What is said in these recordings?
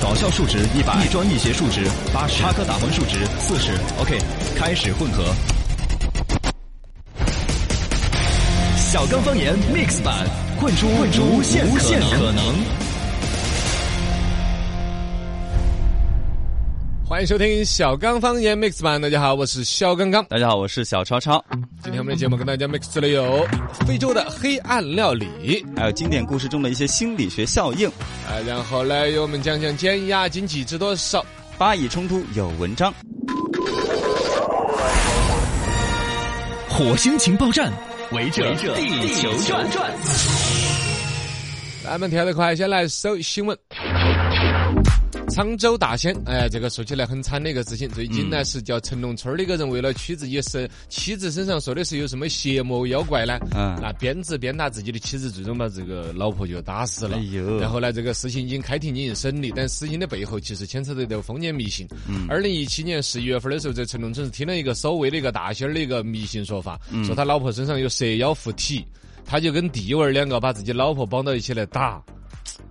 搞笑数值一百，一专一邪数值八十，插科打诨数值四十。OK，开始混合。小刚方言 Mix 版，混出混出无限可能。欢迎收听小刚方言 Mix 版，大家好，我是肖刚刚。大家好，我是小超超。今天我们的节目跟大家 mix 了有非洲的黑暗料理，还有经典故事中的一些心理学效应。啊，然后呢，由我们讲讲减压经济值多少，巴以冲突有文章。火星情报站，围着地球转。来，我们跳得快，先来搜新闻。沧州大仙，哎，这个说起来很惨的一个事情。最近呢，是叫陈龙村的一个人为了取自己身妻子身上说的是有什么邪魔妖怪呢？嗯，那鞭子鞭打自己的妻子，最终把这个老婆就打死了。哎呦！然后呢，这个事情已经开庭进行审理，但事情的背后其实牵扯到这个封建迷信。嗯。二零一七年十一月份的时候，在陈龙村是听了一个所谓的一个大仙儿的一个迷信说法，说他老婆身上有蛇妖附体，他就跟弟娃儿两个把自己老婆绑到一起来打。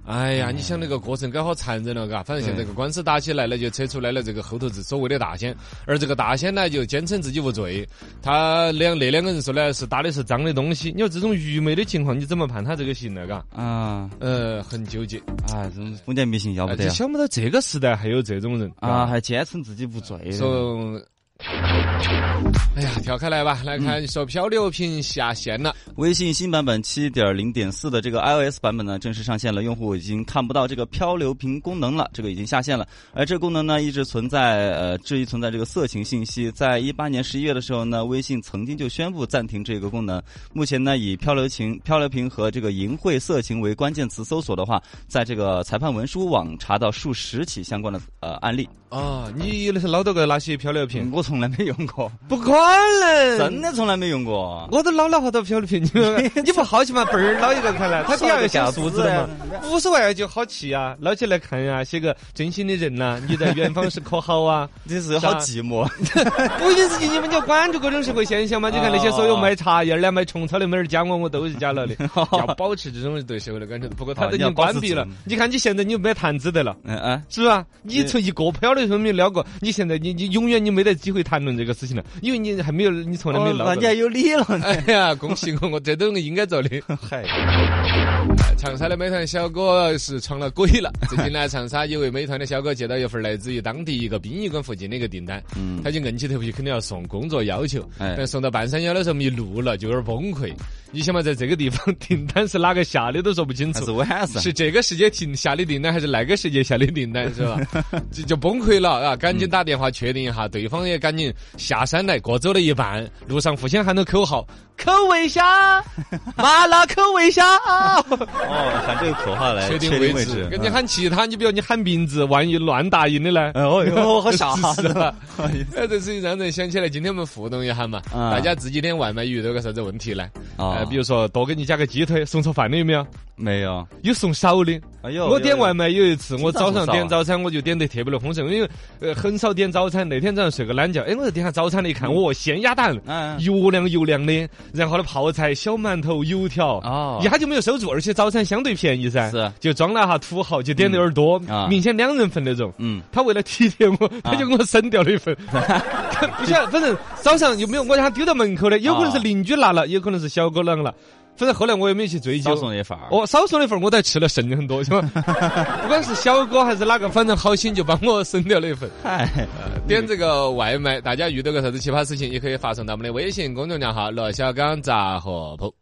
哎呀，你想那个过程该好残忍了，嘎！反正现在这个官司打起来了，就扯出来了这个后头是所谓的大仙，而这个大仙呢就坚称自己无罪。他两那两个人说呢是打的是脏的东西。你说这种愚昧的情况，你怎么判他这个刑呢？嘎？啊，呃，很纠结。啊，这种封建迷信要不得。想不到这个时代还有这种人啊，还坚称自己无罪。说。哎呀，跳开来吧，来看说漂流瓶下线了。微信新版本七点零点四的这个 iOS 版本呢，正式上线了，用户已经看不到这个漂流瓶功能了，这个已经下线了。而这个功能呢，一直存在呃质疑存在这个色情信息。在一八年十一月的时候呢，微信曾经就宣布暂停这个功能。目前呢，以漂流瓶、漂流瓶和这个淫秽色情为关键词搜索的话，在这个裁判文书网查到数十起相关的呃案例。啊，你捞到个哪些漂流瓶？我从来没用过，不可能，真的从来没用过。我都捞了好多漂流瓶，你不好奇吗？嘣儿捞一个看来，他底下要下数字的嘛，无所谓就好奇啊，捞起来看呀，写个真心的人呐，你在远方是可好啊？你是好寂寞，不一定是你们就关注各种社会现象嘛？你看那些所有卖茶叶的、卖虫草的、没人加我，我都是加了的，要保持这种对社会的感觉。不过他都已经关闭了，你看你现在你没谈资的了，嗯嗯，是吧？你从一个漂流瓶没撩过，你现在你你永远你没得机会谈论这个事情了，因为你还没有，你从来没捞。你还有理了？哎呀，恭喜我，我这都应该做的。嗨，长沙的美团小哥是闯了鬼了。最近呢，长沙有位美团的小哥接到一份来自于当地一个殡仪馆附近的一个订单，嗯，他就硬起头皮肯定要送，工作要求，但送到半山腰的时候迷路了，就有点崩溃。你想嘛，在这个地方订单是哪个下的都说不清楚，是晚上，是这个时间停下的订单还是那个时间下的订单，是吧？就就崩溃了啊！赶紧打电话确定一下，对方也赶紧下山来，过走了一半，路上互相喊着口号：口味虾，麻辣口味虾。哦，喊这个口号来确定位置。跟你喊其他，你比如你喊名字，万一乱答应的呢？哎哟，好吓死了！哎，这事情让人想起来，今天我们互动一下嘛，大家这几天外卖遇到个啥子问题呢？啊。比如说，多给你加个鸡腿，送错饭的有没有？没有，有送少的。哎呦，我点外卖有一次，我早上点早餐，我就点得特别的丰盛，因为呃很少点早餐。那天早上睡个懒觉，哎，我就点下早餐的，一看，哦，鲜鸭蛋，油亮油亮的，然后呢泡菜、小馒头、油条，哦，一下就没有收住，而且早餐相对便宜噻，是，就装了哈土豪，就点的有点多，明显两人份那种。嗯，他为了体贴我，他就给我省掉了一份。不晓得，反正早上又没有，我让他丢到门口的，有可能是邻居拿了，有可能是小哥拿了。反正后来我也没去追究。少送一份儿。哦，少送一份儿，我都吃了剩的很多，是吧？不管是小哥还是哪个，反正好心就帮我省掉了一份。嗨，点这个外卖，大家遇到个啥子奇葩事情，也可以发送到我们的微信公众账号“罗小刚杂货铺”。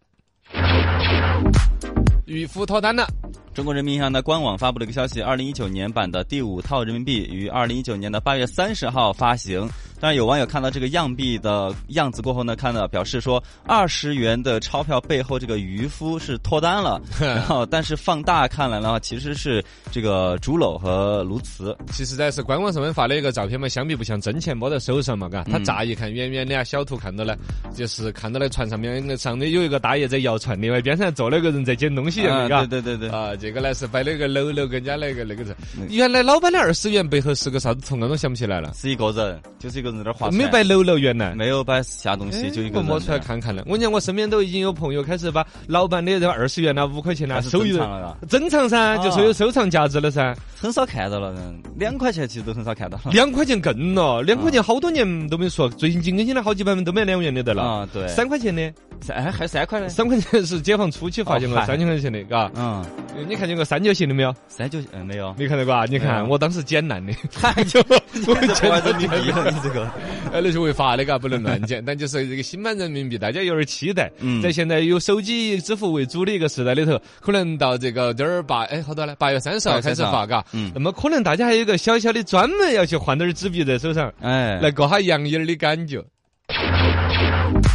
渔夫脱单了。中国人民银行的官网发布了一个消息：二零一九年版的第五套人民币于二零一九年的八月三十号发行。当然，有网友看到这个样币的样子过后呢，看到表示说，二十元的钞票背后这个渔夫是脱单了。然后，但是放大看来的话，其实是这个竹篓和鸬鹚。其实，在是官网上面发的一个照片嘛，相比不像真钱摸在手上嘛，嘎。他乍一看远远的啊，小图看到呢，就是看到那船上面上面有一个大爷在摇船，另外边上坐了个人在捡东西，嘎。对对对对。啊，这个呢是摆了一个篓篓跟人家那个那个人。原来老板的二十元背后是个啥子图案，都想不起来了。是一个人，就是一个。没摆楼楼原来没有摆下东西，就一个摸出来看看了。我讲我身边都已经有朋友开始把老板的这个二十元呐、五块钱呐收藏了，珍藏噻，就说有收藏价值了噻。很少看到了，嗯两块钱其实都很少看到了。两块钱更了，两块钱好多年都没说，最近更新了好几版本都没两元的得了。啊，对，三块钱的，三还还三块呢。三块钱是解放初期发行了哦嗨三千块钱的，嘎。嗯，你看见过三角形的没有？三角嗯没有，没看到过啊？你看我当时捡烂的，太 就我这玩人民币了，你这个。哎，那是违法的，嘎，不能乱捡。但就是这个新版人民币，大家有点期待。嗯在现在有手机支付为主的一个时代里头，可能到这个这儿八哎好多呢？八月三十号8月30号开始发，嘎。嗯那么可能大家还有一个小小的专门要去换点儿纸币在手上，哎，来过下洋烟儿的感觉。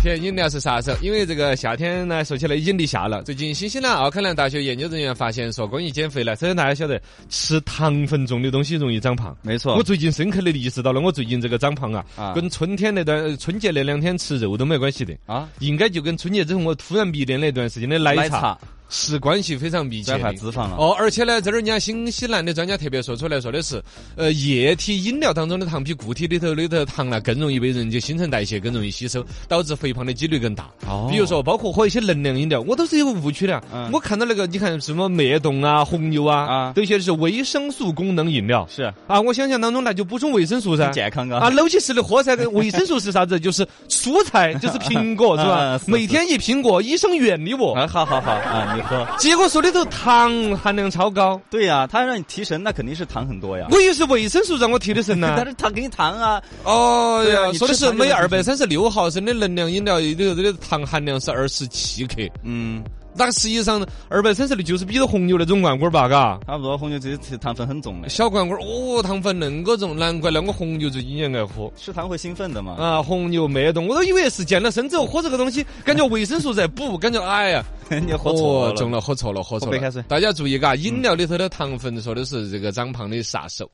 甜饮料是杀手，因为这个夏天呢，说起来已经立夏了。最近新西兰奥克兰大学研究人员发现，说关于减肥呢，首先大家晓得吃糖分重的东西容易长胖。没错我。最近深刻的意识到了，我最近这个长胖啊，啊跟春天那段春节那两天吃肉都没关系的，啊，应该就跟春节之后我突然迷恋那段时间的奶茶奶茶是关系非常密切的。脂肪了。哦，而且呢，这儿人家新西兰的专家特别说出来说的是，呃，液体饮料当中的糖比固体里头里头的糖呢更容易被人体新陈代谢，更容易吸收，导致肥胖的几率更大。哦比如说，包括喝一些能量饮料，我都是有个误区的。嗯我看到那个，你看什么脉动啊、红牛啊，啊都写的是维生素功能饮料是啊。我想象当中那就补充维生素噻很。健康啊，啊。搂起吃的喝噻，维生素是啥子？就是蔬菜，就是苹果，是吧每天一苹果，医生远离我。啊，好好好啊，你喝。结果说里头糖含量超高，对呀、他让你提神，那肯定是糖很多呀。我以为是维生素让我提的神呢 但。是糖给你糖啊，哦呀，说的是每二百三十六毫升的能量饮料里头的糖含量是二十七克，嗯，那实际上二百三十六就是比着红牛那种罐罐吧，嘎。差不多红牛这些糖分很重的，小罐罐哦，糖分恁个重，难怪那我红牛最近也爱喝。吃糖会兴奋的嘛。啊，红牛脉动，我都以为是健了身之后喝这个东西，感觉维生素在补，感觉哎呀，你喝错了，哦中了，喝错了，喝错了。大家注意嘎，饮料里头的糖分说的是这个长胖的杀手。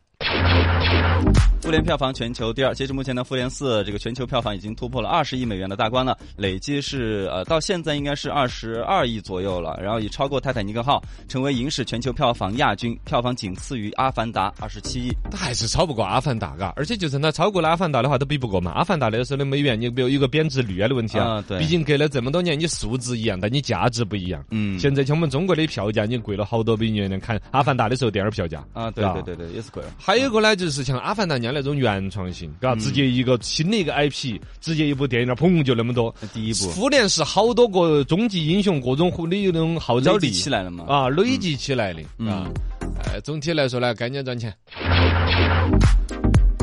复联票房全球第二，截至目前呢，复联四这个全球票房已经突破了二十亿美元的大关了，累计是呃到现在应该是二十二亿左右了，然后已超过泰坦尼克号，成为影史全球票房亚军，票房仅次于阿凡达二十七亿。它还是超不过阿凡达，嘎，而且就算它超过了阿凡达的话，都比不过嘛。阿凡达那个时候的美元，你比如有个贬值率啊的问题啊，啊对毕竟隔了这么多年，你数字一样，但你价值不一样。嗯现在像我们中国的票价，你贵了好多比你看阿凡达的时候电影票价啊，对对对对，也是贵了。还有一个呢，就是像阿凡达人家那种原创性，嘎，直接一个新的一个 IP，直接一部电影，砰就那么多。第一部复联是好多个终极英雄，各种的那种号召力累积起来了嘛？啊，累积起来的嗯啊。呃，总体来说呢，赶紧赚钱。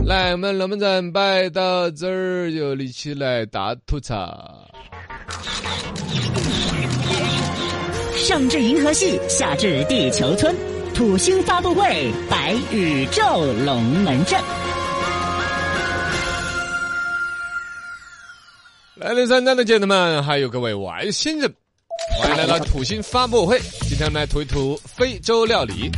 来，我们龙门阵摆到这儿，就立起来大吐槽。上至银河系，下至地球村，土星发布会白宇宙龙门阵。来，第三站的姐妹们，还有各位外星人，欢迎来到土星发布会。今天我们来吐一吐非洲料理。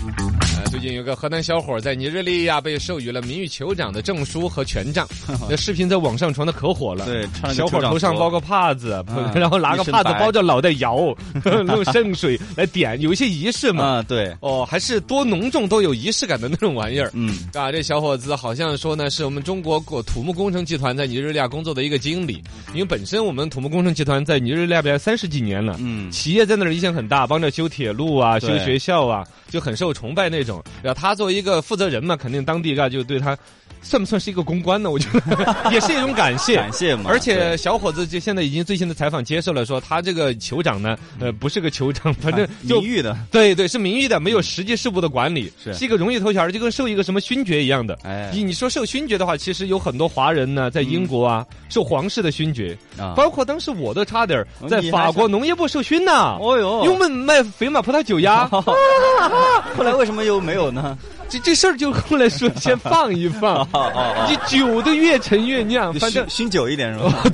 有个河南小伙在尼日利亚被授予了名誉酋长的证书和权杖，那视频在网上传的可火了。对，穿小伙头上包个帕子，嗯 然后拿个帕子包着脑袋摇，用 圣水来点，有一些仪式嘛。啊，对，哦，还是多隆重、多有仪式感的那种玩意儿。嗯，啊，这小伙子好像说呢，是我们中国国土木工程集团在尼日利亚工作的一个经理。因为本身我们土木工程集团在尼日利亚边三十几年了，嗯企业在那儿影响很大，帮着修铁路啊、修学校啊，就很受崇拜那种。然后他作为一个负责人嘛，肯定当地干就对他。算不算是一个公关呢？我觉得 也是一种感谢，感谢嘛而且小伙子就现在已经最新的采访接受了，说他这个酋长呢，呃，不是个酋长，反正就名誉的，对对，是名誉的，没有实际事务的管理，是。一个荣誉头衔，就跟受一个什么勋爵一样的。哎。你你说受勋爵的话，其实有很多华人呢，在英国啊、受皇室的勋爵，啊，包括当时我都差点在法国农业部受勋呐。哦哟。因为我们卖肥马葡萄酒呀，后来为什么又没有呢？这这事儿就后来说先放一放 你酒都越陈越酿，反正熏熏酒一点是吧？哦，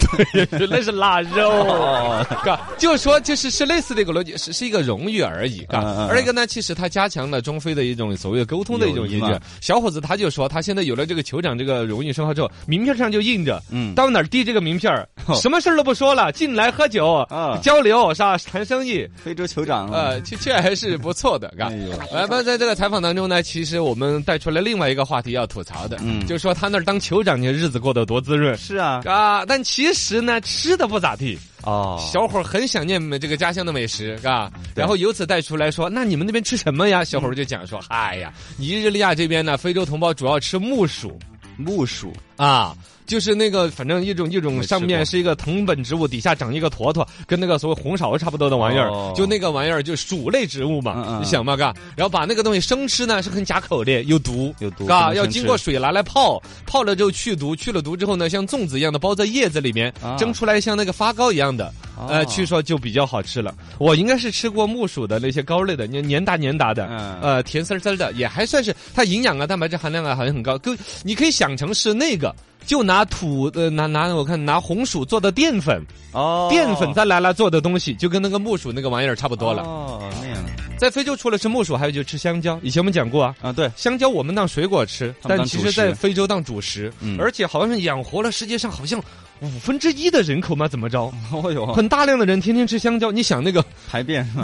对，那是腊肉。就是说，就是是类似的一个逻辑，是是一个荣誉而已，而一个呢，其实它加强了中非的一种所谓沟通的一种研究友谊嘛。小伙子他就说，他现在有了这个酋长这个荣誉称号之后，名片上就印着，嗯到哪儿递这个名片儿哦什么事儿都不说了，进来喝酒啊交流是吧？谈生意，非洲酋长，呃，确确还是不错的，嘎哎呦。那在这个采访当中呢，其实我们带出来另外一个话题要吐槽的，嗯就说他那儿当酋长，你日子过得多滋润。是啊，啊，但其实呢，吃的不咋地。哦，小伙儿很想念这个家乡的美食，啊，然后由此带出来说，那你们那边吃什么呀？小伙儿就讲说，哎呀，尼日利亚这边呢，非洲同胞主要吃木薯木薯啊。就是那个，反正一种一种上面是一个藤本植物，底下长一个坨坨，跟那个所谓红苕差不多的玩意儿，哦就那个玩意儿就薯类植物嘛，嗯嗯你想嘛，嘎，然后把那个东西生吃呢是很夹口的，有毒，有毒嘎，要经过水拿来泡，泡了之后去毒，去了毒之后呢，像粽子一样的包在叶子里面，啊蒸出来像那个发糕一样的，呃，哦据说就比较好吃了。我应该是吃过木薯的那些糕类的，黏黏哒黏哒的，嗯呃，甜丝丝的，也还算是它营养啊、蛋白质含量啊好像很高。跟你可以想成是那个。就拿土呃拿拿我看拿红薯做的淀粉，哦，淀粉再拿来做的东西，就跟那个木薯那个玩意儿差不多了。哦，那样。在非洲除了吃木薯，还有就吃香蕉。以前我们讲过啊，啊，对，香蕉我们当水果吃，但其实在非洲当主食，嗯。而且好像是养活了世界上好像五分之一的人口吗？怎么着？哦哟，很大量的人天天吃香蕉，你想那个排便 是吧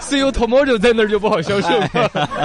？CEO Tomojo 在那儿就不好销售，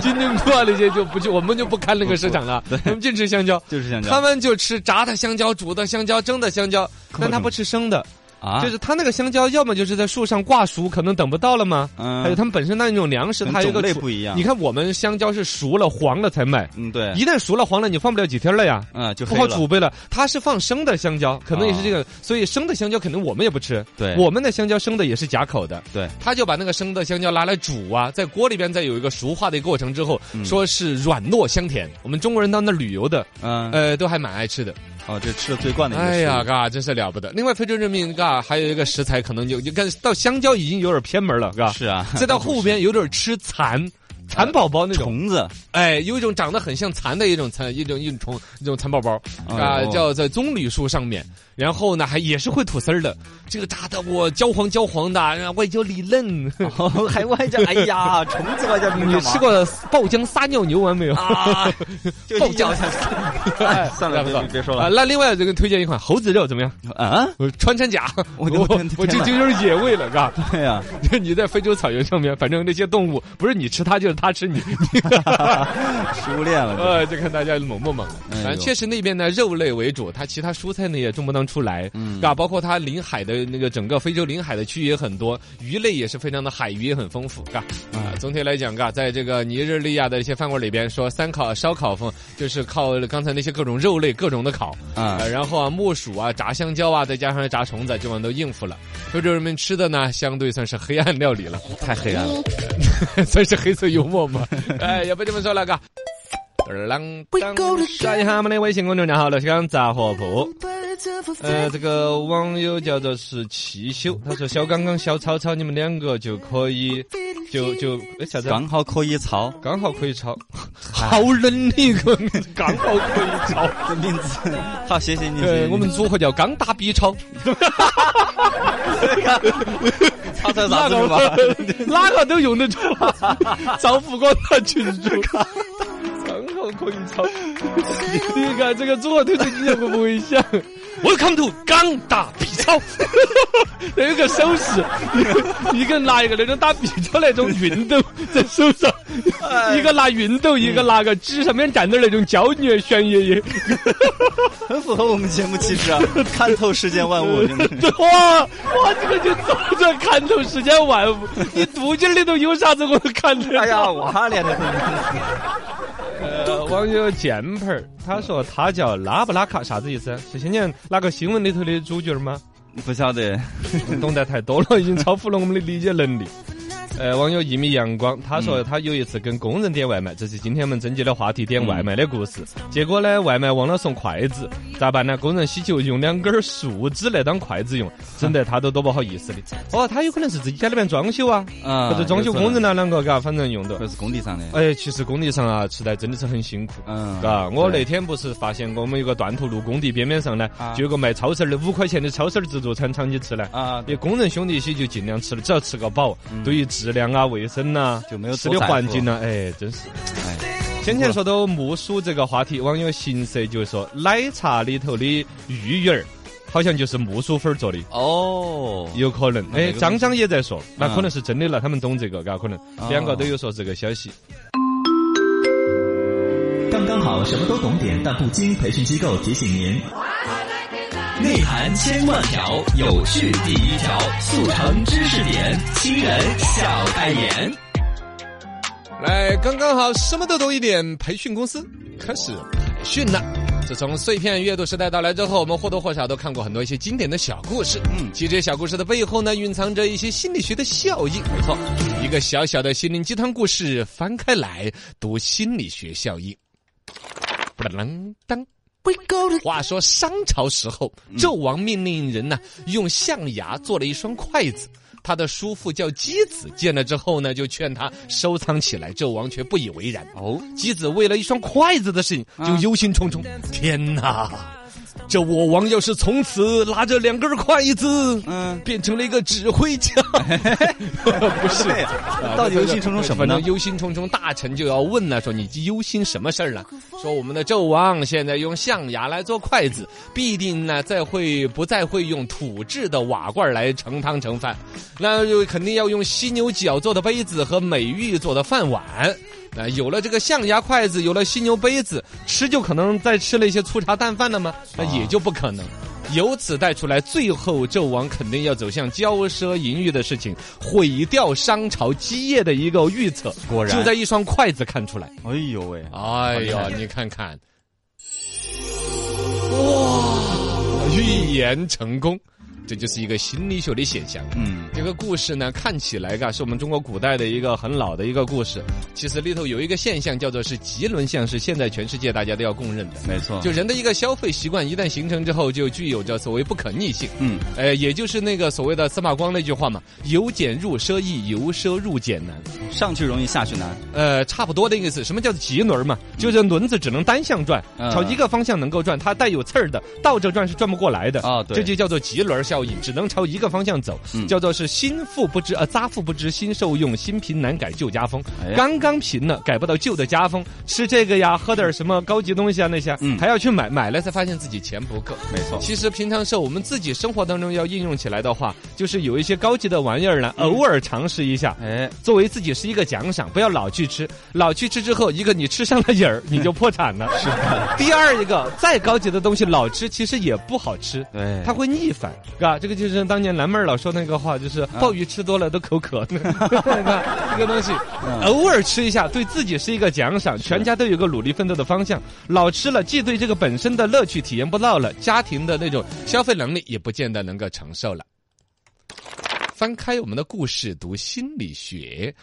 金针菇啊那些就不去，我们就不看那个市场了，我们就吃香蕉。就是香蕉，他们就吃炸的香蕉、煮的香蕉、蒸的香蕉，但他不吃生的，啊，就是他那个香蕉，要么就是在树上挂熟，可能等不到了吗？嗯还有他们本身那种粮食，它有一个种类不一样你看我们香蕉是熟了黄了才卖，嗯对，一旦熟了黄了，你放不了几天了呀。嗯就不好储备了，它是放生的香蕉，可能也是这个，所以生的香蕉可能我们也不吃。对我们的香蕉生的也是夹口的。对，他就把那个生的香蕉拿来煮啊，在锅里边再有一个熟化的过程之后，嗯说是软糯香甜。我们中国人到那旅游的，嗯呃，都还蛮爱吃的。哦，这吃的最惯的一个哎呀，嘎，真是了不得。另外，非洲人民嘎还有一个食材，可能就就跟到香蕉已经有点偏门了，嘎。是啊，再到后边有点吃蚕。蚕宝宝那种，虫子。哎，有一种长得很像蚕的一种蚕，一种一种虫，一种蚕宝宝哎啊，呦叫在棕榈树上面，然后呢还也是会吐丝儿的，这个炸的我焦黄焦黄的，外焦里嫩。哦，还外焦哎呀，虫子外加你吃过爆浆撒尿牛丸没有？爆浆。哎算了，算了别别说啊，了那另外这个推荐一款猴子肉怎么样？啊，呃穿山甲，我的我我这就有点野味了，是吧。对呀，你在非洲草原上面，反正那些动物不是你吃它就是它吃你，食物链了，呃，就看大家猛不猛了。反正确实那边呢肉类为主，它其他蔬菜呢也种不当出来，嗯。啊，包括它临海的那个整个非洲临海的区域也很多，鱼类也是非常的海鱼也很丰富，嘎。啊，总体来讲，嘎，在这个尼日利亚的一些饭馆里边，说三烤烧烤风就是靠刚才那些各种肉类各种的烤，啊。呃，然后啊木薯啊炸香蕉啊，再加上炸虫子，基本上都应付了。非洲人民吃的呢，相对算是黑暗料理了。太黑暗了，算是黑色幽默嘛？哎，要不这么说了，嘎。啷当，刷一下我们的微信公众号“乐香杂货铺”。呃，这个网友叫做是汽修，他说：“小刚刚、小草草，你们两个就可以，就就哎啥子？刚好可以抄刚好可以抄，好冷的一个，刚好可以抄。的名字，好，谢谢你，对，我们组合叫刚打 B 抄，哪个哪个都用得着赵 富光他全身卡可以抄。你看这个组合推荐你会不会想？Welcome to 刚打 B 超，那有个手势，一个拿一个那种打 B 超那种熨斗在手上，一个拿熨斗，一个拿个纸上面站着那种胶泥悬爷爷。很符合我们节目气质啊，看透世间万物。哇哇，这个就走着看透世间万物，你肚脐里头有啥子我都看得到。哎呀，我脸的很，呃，网友键盘儿他说他叫拉布拉卡，啥子意思？是今年哪个新闻里头的主角吗？不晓得。懂得太多了，已经超乎了我们的理解能力。呃，网友一米阳光，他说他有一次跟工人点外卖，这是今天我们征集的话题，点外卖的故事。结果呢，外卖忘了送筷子，咋办呢？工人希求用两根树枝来当筷子用，整得他都多不好意思的。哦，他有可能是自己家里面装修啊，啊或者装修工人啊两个，嘎，反正用的。或者是工地上的。哎，其实工地上啊，吃的真的是很辛苦。嗯，嘎，我那天不是发现我们有个断头路工地边边上呢，啊就有个卖超市儿的五块钱的超市儿自助餐场，你吃呢？啊，也工人兄弟些就尽量吃了，只要吃个饱，对于质量啊、卫生呐、就没有吃的环境呐，哎，真是。哎，先前说到木薯这个话题，网友形色就说奶茶里头的芋圆儿。好像就是木薯粉儿做的，哦，有可能。哎，张张也在说，那嗯可能是真的了，他们懂这个，嘎，可能哦两个都有说这个消息。刚刚好什么都懂点，但不精。培训机构提醒您：内涵千万条，有趣第一条，速成知识点，新人笑开眼。来，刚刚好，什么都懂一点。培训公司开始培训了。自从碎片阅读时代到来之后，我们或多或少都看过很多一些经典的小故事。嗯，其实这些小故事的背后呢，蕴藏着一些心理学的效应。没错，一个小小的心灵鸡汤故事，翻开来读心理学效应。不啷当。话说商朝时候，纣王命令人呢用象牙做了一双筷子。他的叔父叫箕子，见了之后呢，就劝他收藏起来。纣王却不以为然。哦，箕子为了一双筷子的事情就忧心忡忡。天哪！这我王要是从此拿着两根筷子，嗯，变成了一个指挥家，不是？到底忧心忡忡什么呢？忧心忡忡，大臣就要问了，说你忧心什么事儿了？说我们的纣王现在用象牙来做筷子，必定呢再会不再会用土制的瓦罐来盛汤盛饭，那就肯定要用犀牛角做的杯子和美玉做的饭碗。那有了这个象牙筷子，有了犀牛杯子，吃就可能再吃了一些粗茶淡饭了吗？那也就不可能。由此带出来，最后纣王肯定要走向骄奢淫欲的事情，毁掉商朝基业的一个预测，果然就在一双筷子看出来。哎呦喂！哎呀，你看看，哇，预言成功。这就是一个心理学的现象。嗯，这个故事呢，看起来嘎是我们中国古代的一个很老的一个故事。其实里头有一个现象叫做是棘轮象，是现在全世界大家都要公认的。没错，就人的一个消费习惯一旦形成之后，就具有着所谓不可逆性。嗯，呃，也就是那个所谓的司马光那句话嘛：“由俭入奢易，由奢入俭难。”上去容易下去难。呃，差不多的意思。什么叫做棘轮嘛？就是轮子只能单向转，朝一个方向能够转，它带有刺儿的，倒着转是转不过来的。啊，对，这就叫做棘轮效应，只能朝一个方向走，叫做是新富不知呃杂富不知新受用，新贫难改旧家风。刚刚贫了，改不到旧的家风，吃这个呀，喝点什么高级东西啊那些，还要去买，买了才发现自己钱不够。没错，其实平常时候我们自己生活当中要应用起来的话，就是有一些高级的玩意儿呢，偶尔尝试一下，哎，作为自己是一个奖赏，不要老去吃，老去吃之后，一个你吃上了瘾儿，你就破产了。是。第二一个，再高级的东西老吃，其实也不好吃，对，它会逆反，是吧？这个就是当年蓝妹儿老说那个话，就是鲍鱼吃多了都口渴。你看这个东西，偶尔吃一下，对自己是一个奖赏，全家都有个努力奋斗的方向。老吃了，既对这个本身的乐趣体验不到了，家庭的那种消费能力也不见得能够承受了。翻开我们的故事，读心理学，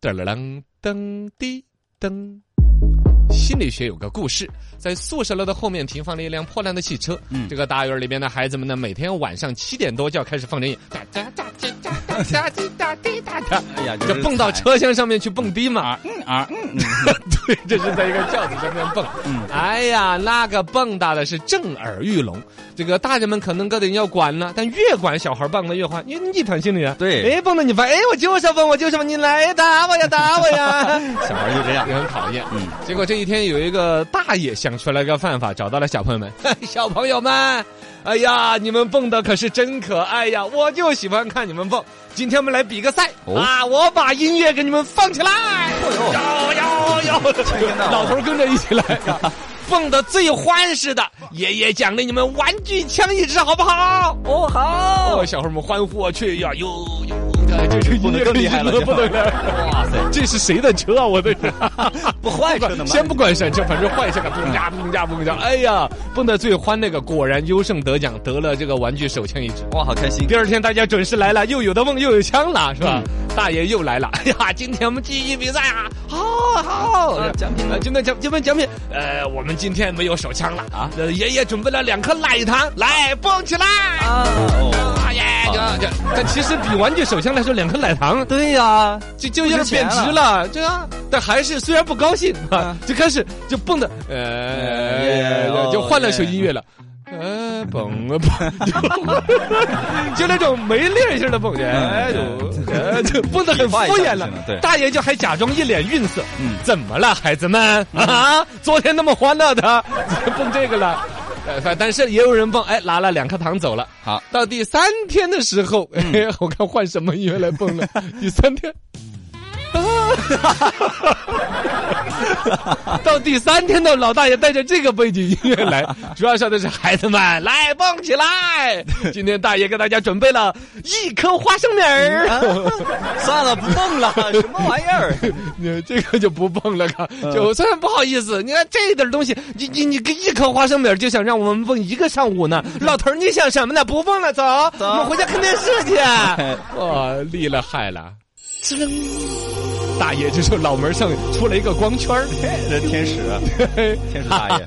噔噔噔滴噔。心理学有个故事，在宿舍楼的后面停放了一辆破烂的汽车。嗯，这个大院里边的孩子们呢，每天晚上七点多就要开始放电影，哒哒哒哒哒滴哒滴哒哒，哎呀，就蹦到车厢上面去蹦迪嘛。嗯啊，嗯，对，这是在一个轿子上面蹦。嗯，哎呀，那个蹦跶的是震耳欲聋。这个大人们可能个人要管了，但越管小孩蹦的越欢，因为逆反心理啊。对，哎，蹦的你烦，哎，我就是要蹦，我就是要蹦，你来打我呀，打我呀。小孩就这样，也 很讨厌。嗯，结果这一天有一个大爷想出来个办法，找到了小朋友们。小朋友们，哎呀，你们蹦的可是真可爱呀！我就喜欢看你们蹦。今天我们来比个赛啊！我把音乐给你们放起来，要要要！老头跟着一起来，蹦的最欢实的，爷爷奖励你们玩具枪一支，好不好？哦，好！哦小孩们欢呼去呀，哟哟。这个音乐更厉害了，不得了！哇塞，这是谁的车啊？我的天，不坏车的吗？先不管闪车，反正坏车个蹦呀蹦呀蹦呀！哎呀，蹦的最欢那个，果然优胜得奖，得了这个玩具手枪一支。哇，好开心！第二天大家准时来了，又有的蹦又有枪了，是吧？大爷又来了。哎呀，今天我们记忆比赛啊，好好奖品，今天奖今天奖品，呃，我们今天没有手枪了啊。爷爷准备了两颗奶糖，来蹦起来啊！但其实比玩具手枪来说，两颗奶糖，对呀，就就有点贬值了，对啊。但还是虽然不高兴啊，就开始就蹦的，呃，就换了首音乐了，呃，蹦啊蹦，就那种没力儿性的蹦，哎，就就蹦的很 敷衍了。对，大爷就还假装一脸愠色，嗯，怎么了，孩子们？啊？昨天那么欢乐的，蹦这个了。呃，但是也有人蹦，哎，拿了两颗糖走了。好，到第三天的时候，哎，我看换什么音乐来蹦了。第三天，到第三天的老大爷带着这个背景音乐来，主要说的是孩子们来蹦起来。今天大爷给大家准备了一颗花生米儿，算了，不蹦了，什么玩意儿？你这个就不蹦了，嘎，就虽然不好意思，你看这点东西，你你你给一颗花生米儿就想让我们蹦一个上午呢？老头儿你想什么呢？不蹦了，走，我们回家看电视去。哇，厉了害了，大爷这时候脑门上出了一个光圈儿，这天使，天使大爷，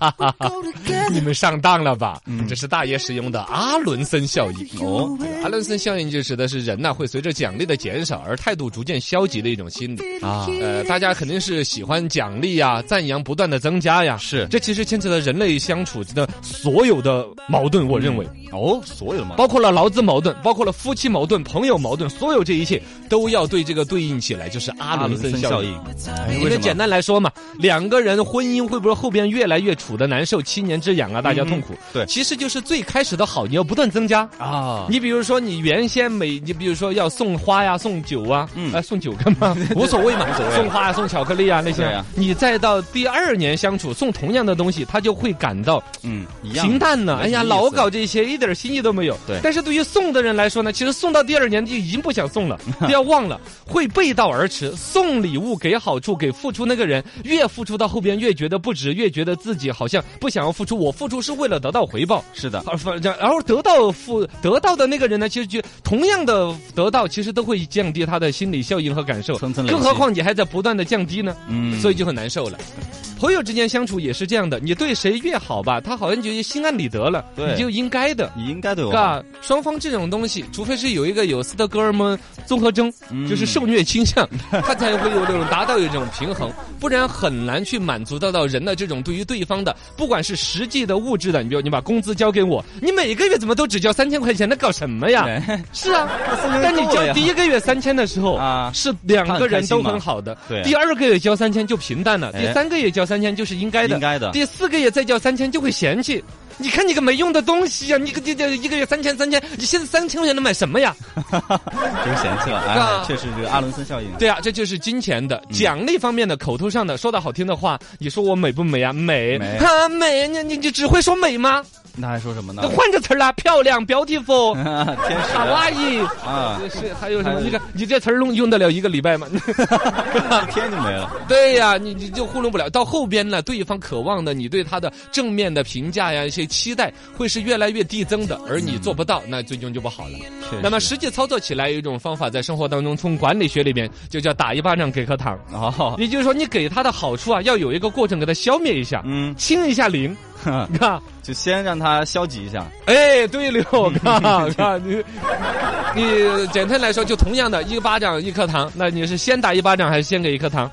你们上当了吧？这是大爷使用的阿伦森效应。哦，阿伦森效应就指的是人呢会随着奖励的减少而态度逐渐消极的一种心理啊。呃，大家肯定是喜欢奖励呀、赞扬不断的增加呀。是，这其实牵扯到人类相处的所有的矛盾。我认为，哦，所有的矛盾，包括了劳资矛盾，包括了夫妻矛盾、朋友矛盾，所有这一切都要对这个对应起来，就是阿伦森效应。因为简单来说嘛，两个人婚姻会不会后边越来越处的难受，七年之痒啊，大家痛苦。对，其实就是最开始的好，你要不断增加啊。你比如说，你原先每，你比如说要送花呀、送酒啊，哎，送酒干嘛？无所谓嘛。送花呀、送巧克力啊那些，你再到第二年相处，送同样的东西，他就会感到嗯平淡了。哎呀，老搞这些，一点心意都没有。对。但是对于送的人来说呢，其实送到第二年就已经不想送了，都要忘了，会背道而驰。送礼物给好处。给付出那个人越付出到后边越觉得不值，越觉得自己好像不想要付出。我付出是为了得到回报，是的。而然后得到付得到的那个人呢，其实就同样的得到，其实都会降低他的心理效应和感受。更何况你还在不断的降低呢，嗯，所以就很难受了。朋友之间相处也是这样的，你对谁越好吧，他好像就心安理得了，对，你就应该的，你应该对我。嘎，双方这种东西，除非是有一个有斯德哥尔摩综合征，就是受虐倾向，他才会有这种达到一种平衡，不然很难去满足得到人的这种对于对方的，不管是实际的物质的，你比如你把工资交给我，你每个月怎么都只交三千块钱，那搞什么呀？是啊，但你交第一个月三千的时候啊，是两个人都很好的，对，第二个月交三千就平淡了，第三个月交三千就是应该的，应该的，第四个月再交三千就会嫌弃。你看你个没用的东西呀！你个这这一个月三千三千，你现在三千块钱能买什么呀？真嫌弃了啊！确实这个阿伦森效应。对啊，这就是金钱的奖励方面的口头上的说的好听的话，你说我美不美啊？美啊美！你你你只会说美吗？那还说什么呢？换个词儿啦，漂亮，beautiful，天使，卡哇伊啊！是还有什么？你看你这词儿用用得了一个礼拜吗？一 天就没了。对呀，你你就糊弄不了。到后边呢，对方渴望的你对他的正面的评价呀，一些期待会是越来越递增的，而你做不到，那最终就不好了。那么实际操作起来有一种方法，在生活当中，从管理学里边就叫打一巴掌给颗糖。哦，也就是说，你给他的好处啊，要有一个过程给他消灭一下，嗯，清一下零。你看，就先让他消极一下。哎，对了，看，看你，你简单来说，就同样的一个巴掌一颗糖，那你是先打一巴掌还是先给一颗糖？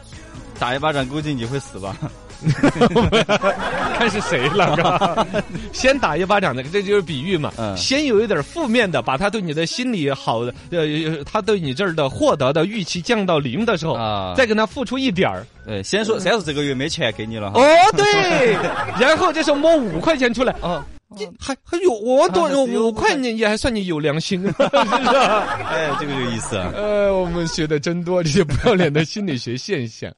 打一巴掌，估计你会死吧。看是谁了，先打一巴掌的，这就是比喻嘛。先有一点负面的，把他对你的心理好的，呃，他对你这儿的获得的预期降到零的时候，啊，再跟他付出一点儿。对，先说，先说这个月没钱给你了。哦，对，然后这时候摸五块钱出来，哦，你还还有我多五块，你也还算你有良心，是吧？哎，这个有意思啊。呃，我们学的真多，这些不要脸的心理学现象。